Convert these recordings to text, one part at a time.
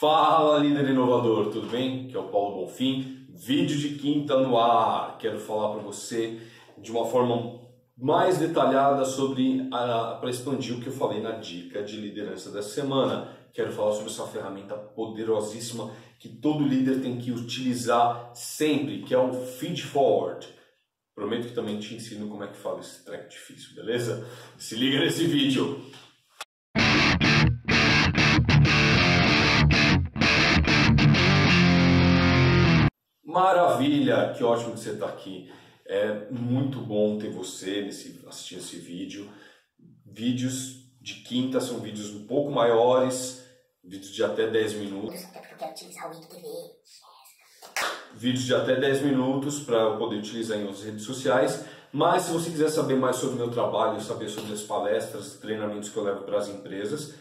Fala líder inovador, tudo bem? Que é o Paulo Bonfim, vídeo de quinta no ar. Quero falar para você de uma forma mais detalhada sobre para expandir o que eu falei na dica de liderança dessa semana. Quero falar sobre essa ferramenta poderosíssima que todo líder tem que utilizar sempre, que é o feed forward. Prometo que também te ensino como é que fala esse treco difícil, beleza? Se liga nesse vídeo. Maravilha, que ótimo que você está aqui. É muito bom ter você nesse, assistindo esse vídeo. Vídeos de quinta são vídeos um pouco maiores, vídeos de até 10 minutos. Até porque eu quero utilizar o IGTV. Vídeos de até 10 minutos para eu poder utilizar em outras redes sociais. Mas se você quiser saber mais sobre o meu trabalho, saber sobre as palestras, treinamentos que eu levo para as empresas,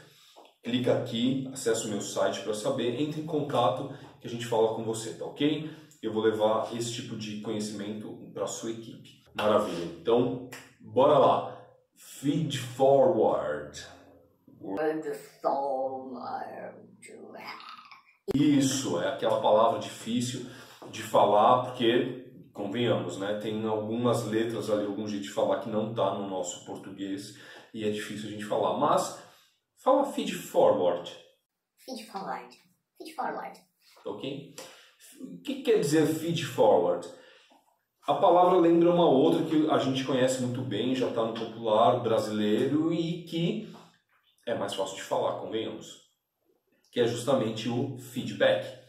clica aqui, acesse o meu site para saber, entre em contato que a gente fala com você, tá ok? Eu vou levar esse tipo de conhecimento para a sua equipe. Maravilha. Então, bora lá. Feed forward. Isso, é aquela palavra difícil de falar, porque, convenhamos, né, tem algumas letras ali, algum jeito de falar que não está no nosso português e é difícil a gente falar. Mas, fala feed forward. Feed forward. Feed forward. Ok? O que quer dizer feed forward? A palavra lembra uma outra que a gente conhece muito bem, já está no popular brasileiro e que é mais fácil de falar, convenhamos, que é justamente o feedback.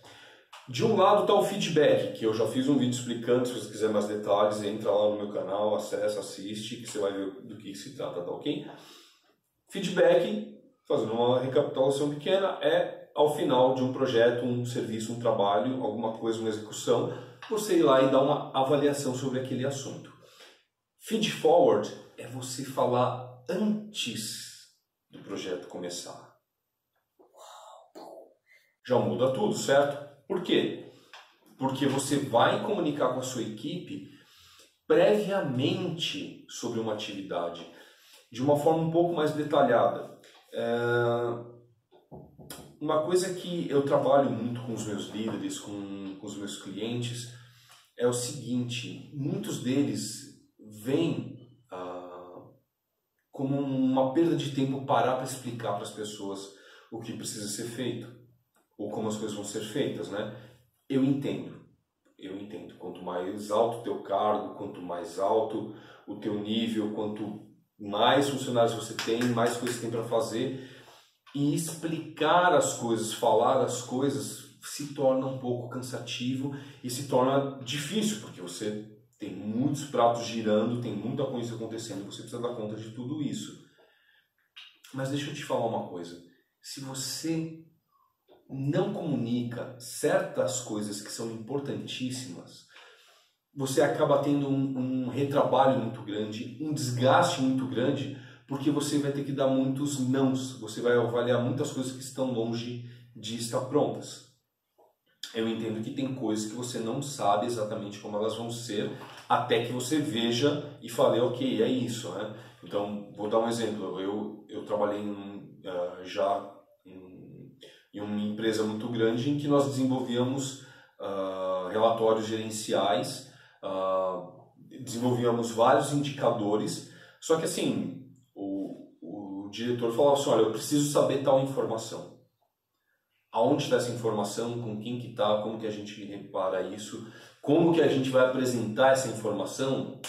De um lado está o feedback, que eu já fiz um vídeo explicando, se você quiser mais detalhes, entra lá no meu canal, acessa, assiste, que você vai ver do que se trata, tá ok? Feedback, fazendo uma recapitulação pequena, é ao final de um projeto, um serviço, um trabalho, alguma coisa, uma execução, você ir lá e dar uma avaliação sobre aquele assunto. Feed forward é você falar antes do projeto começar. Já muda tudo, certo? Por quê? Porque você vai comunicar com a sua equipe previamente sobre uma atividade, de uma forma um pouco mais detalhada. É uma coisa que eu trabalho muito com os meus líderes, com, com os meus clientes, é o seguinte: muitos deles vêm ah, como uma perda de tempo parar para explicar para as pessoas o que precisa ser feito ou como as coisas vão ser feitas, né? Eu entendo, eu entendo. Quanto mais alto o teu cargo, quanto mais alto o teu nível, quanto mais funcionários você tem, mais coisas tem para fazer, e explicar as coisas, falar as coisas se torna um pouco cansativo e se torna difícil, porque você tem muitos pratos girando, tem muita coisa acontecendo, você precisa dar conta de tudo isso. Mas deixa eu te falar uma coisa. Se você não comunica certas coisas que são importantíssimas, você acaba tendo um, um retrabalho muito grande, um desgaste muito grande, porque você vai ter que dar muitos nãos, você vai avaliar muitas coisas que estão longe de estar prontas. Eu entendo que tem coisas que você não sabe exatamente como elas vão ser, até que você veja e fale, ok, é isso. Né? Então, vou dar um exemplo. Eu, eu trabalhei em, uh, já em, em, uma empresa muito grande em que nós desenvolvíamos uh, relatórios gerenciais, uh, desenvolvíamos vários indicadores, só que assim, diretor falava assim, olha, eu preciso saber tal informação. Aonde está essa informação, com quem que está, como que a gente repara isso, como que a gente vai apresentar essa informação,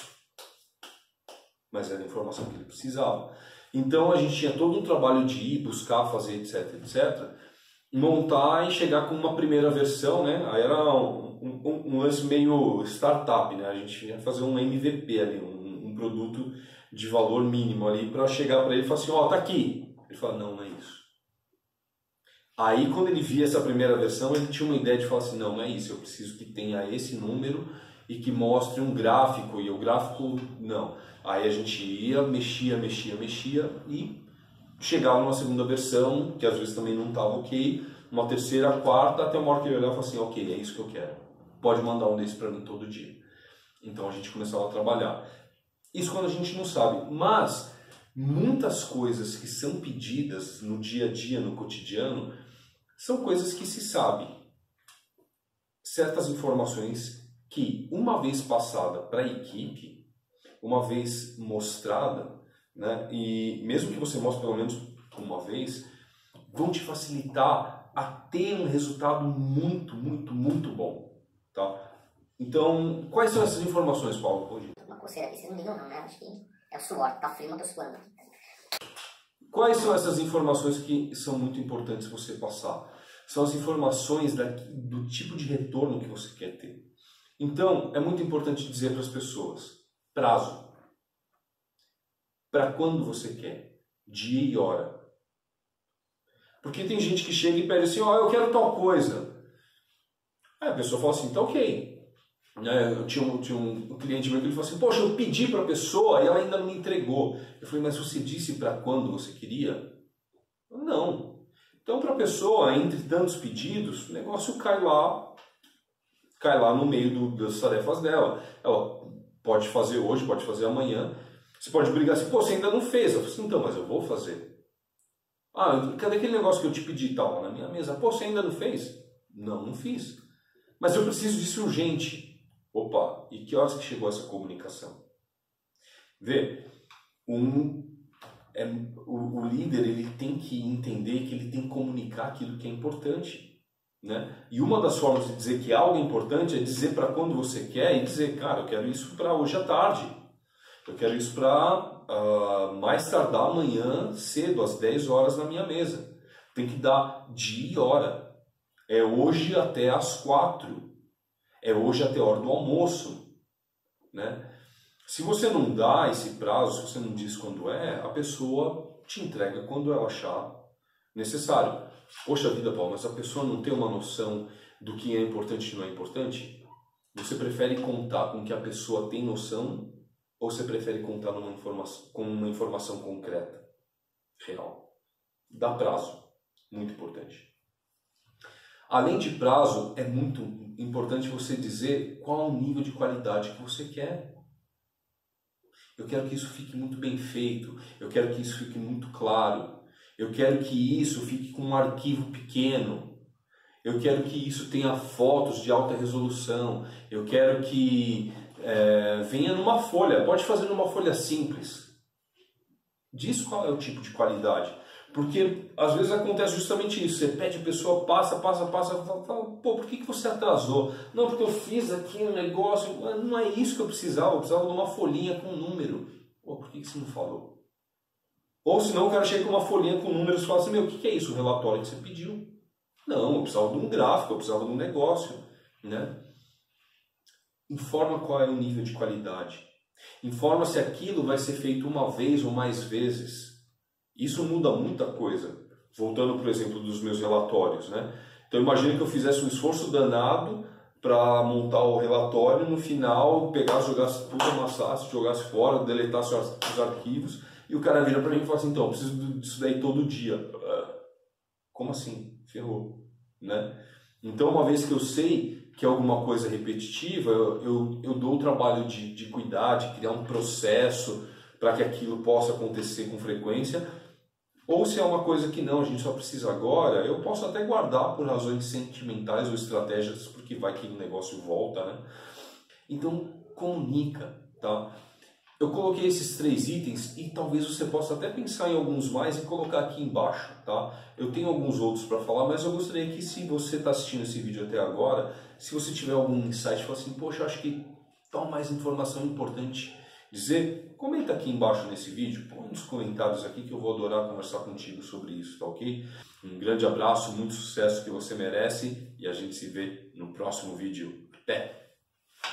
mas era a informação que ele precisava. Então a gente tinha todo um trabalho de ir buscar, fazer, etc, etc, montar e chegar com uma primeira versão, né? Aí era um, um, um lance meio startup, né? A gente ia fazer um MVP ali, um, um produto de valor mínimo ali para chegar para ele e falar assim, ó, oh, tá aqui. Ele fala, não, não é isso. Aí quando ele via essa primeira versão, ele tinha uma ideia de falar assim, não, não é isso, eu preciso que tenha esse número e que mostre um gráfico, e o gráfico, não. Aí a gente ia, mexia, mexia, mexia e chegava numa segunda versão, que às vezes também não estava ok, uma terceira, quarta, até uma hora que ele olhava e falava assim, ok, é isso que eu quero. Pode mandar um desses para mim todo dia. Então a gente começava a trabalhar. Isso quando a gente não sabe. Mas muitas coisas que são pedidas no dia a dia, no cotidiano, São coisas que se sabe. Certas informações que, uma vez passada para a equipe, uma vez mostrada, né, e mesmo que você mostre pelo menos uma vez, vão te facilitar a ter um resultado muito, muito, muito bom. Tá? Então, quais são essas informações, Paulo? Hoje? Uma coceira aqui, vocês não ligam não, né? Acho que é o suor, tá frio, mas tô suando. Quais são essas informações que são muito importantes você passar? São as informações da, do tipo de retorno que você quer ter. Então, é muito importante dizer para as pessoas: prazo. Para quando você quer? Dia e hora. Porque tem gente que chega e pede assim: Ó, oh, eu quero tal coisa. Aí a pessoa fala assim: tá ok. Né, eu tinha um, tinha um cliente meu que ele falou assim: Poxa, eu pedi para a pessoa e ela ainda não me entregou. Eu falei: Mas você disse para quando você queria? Não. Então, para a pessoa, entre tantos pedidos, o negócio cai lá, cai lá no meio do, das tarefas dela. Ela pode fazer hoje, pode fazer amanhã. Você pode brigar assim: Pô, você ainda não fez. Eu falei assim: Então, mas eu vou fazer. Ah, cadê aquele negócio que eu te pedi tal na minha mesa? Pô, você ainda não fez? Não, não fiz. Mas eu preciso disso urgente. Opa, e que horas que chegou essa comunicação? Vê, um, é, o, o, líder ele tem que entender que ele tem que comunicar aquilo que é importante. Né? E uma das formas de dizer que algo é importante é dizer para quando você quer e dizer, cara, eu quero isso para hoje à tarde. Eu quero isso para uh, mais tardar amanhã cedo, às 10 horas na minha mesa. Tem que dar dia e hora. É hoje até às 4 é hoje até a hora do almoço. Né? Se você não dá esse prazo, se você não diz quando é, a pessoa te entrega quando ela achar necessário. Poxa vida, Paulo, mas a pessoa não tem uma noção do que é importante e não é importante? Você prefere contar com que a pessoa tem noção ou você prefere contar numa informação, com uma informação concreta, real? Dá prazo, muito importante. Além de prazo, é muito importante você dizer qual o nível de qualidade que você quer. Eu quero que isso fique muito bem feito, eu quero que isso fique muito claro, eu quero que isso fique com um arquivo pequeno, eu quero que isso tenha fotos de alta resolução, eu quero que é, venha numa folha, pode fazer numa folha simples. Diz qual é o tipo de qualidade. Porque às vezes acontece justamente isso. Você pede a pessoa, passa, passa, passa, fala, pô, por que, que você atrasou? Não, porque eu fiz aqui um negócio, não é isso que eu precisava, eu precisava de uma folhinha com um número. Pô, por que, que você não falou? Ou senão o cara chega com uma folhinha com números e fala assim, meu, o que, que é isso? O relatório que você pediu. Não, eu precisava de um gráfico, eu precisava de um negócio. Né? Informa qual é o nível de qualidade. Informa se aquilo vai ser feito uma vez ou mais vezes. Isso muda muita coisa. Voltando, por exemplo, dos meus relatórios, né? Então imagine que eu fizesse um esforço danado para montar o relatório, no final pegar, jogasse tudo, amassasse, jogasse fora, deletasse os arquivos, e o cara vira para mim e fala assim, então, eu preciso disso daí todo dia. Ah, como assim? Ferrou, né? Então, uma vez que eu sei que é alguma coisa repetitiva, eu, eu, eu dou o trabalho de, de cuidar, de criar um processo para que aquilo possa acontecer com frequência, ou se é uma coisa que não, a gente só precisa agora, eu posso até guardar por razões sentimentais ou estratégias, porque vai que o negócio volta, né? Então, comunica, tá? Eu coloquei esses três itens e talvez você possa até pensar em alguns mais e colocar aqui embaixo, tá? Eu tenho alguns outros para falar, mas eu gostaria que se você está assistindo esse vídeo até agora, se você tiver algum insight, fala assim, poxa, acho que tal mais informação importante dizer, comenta aqui embaixo nesse vídeo, nos comentários aqui que eu vou adorar conversar contigo sobre isso, tá ok? Um grande abraço, muito sucesso que você merece e a gente se vê no próximo vídeo. Até!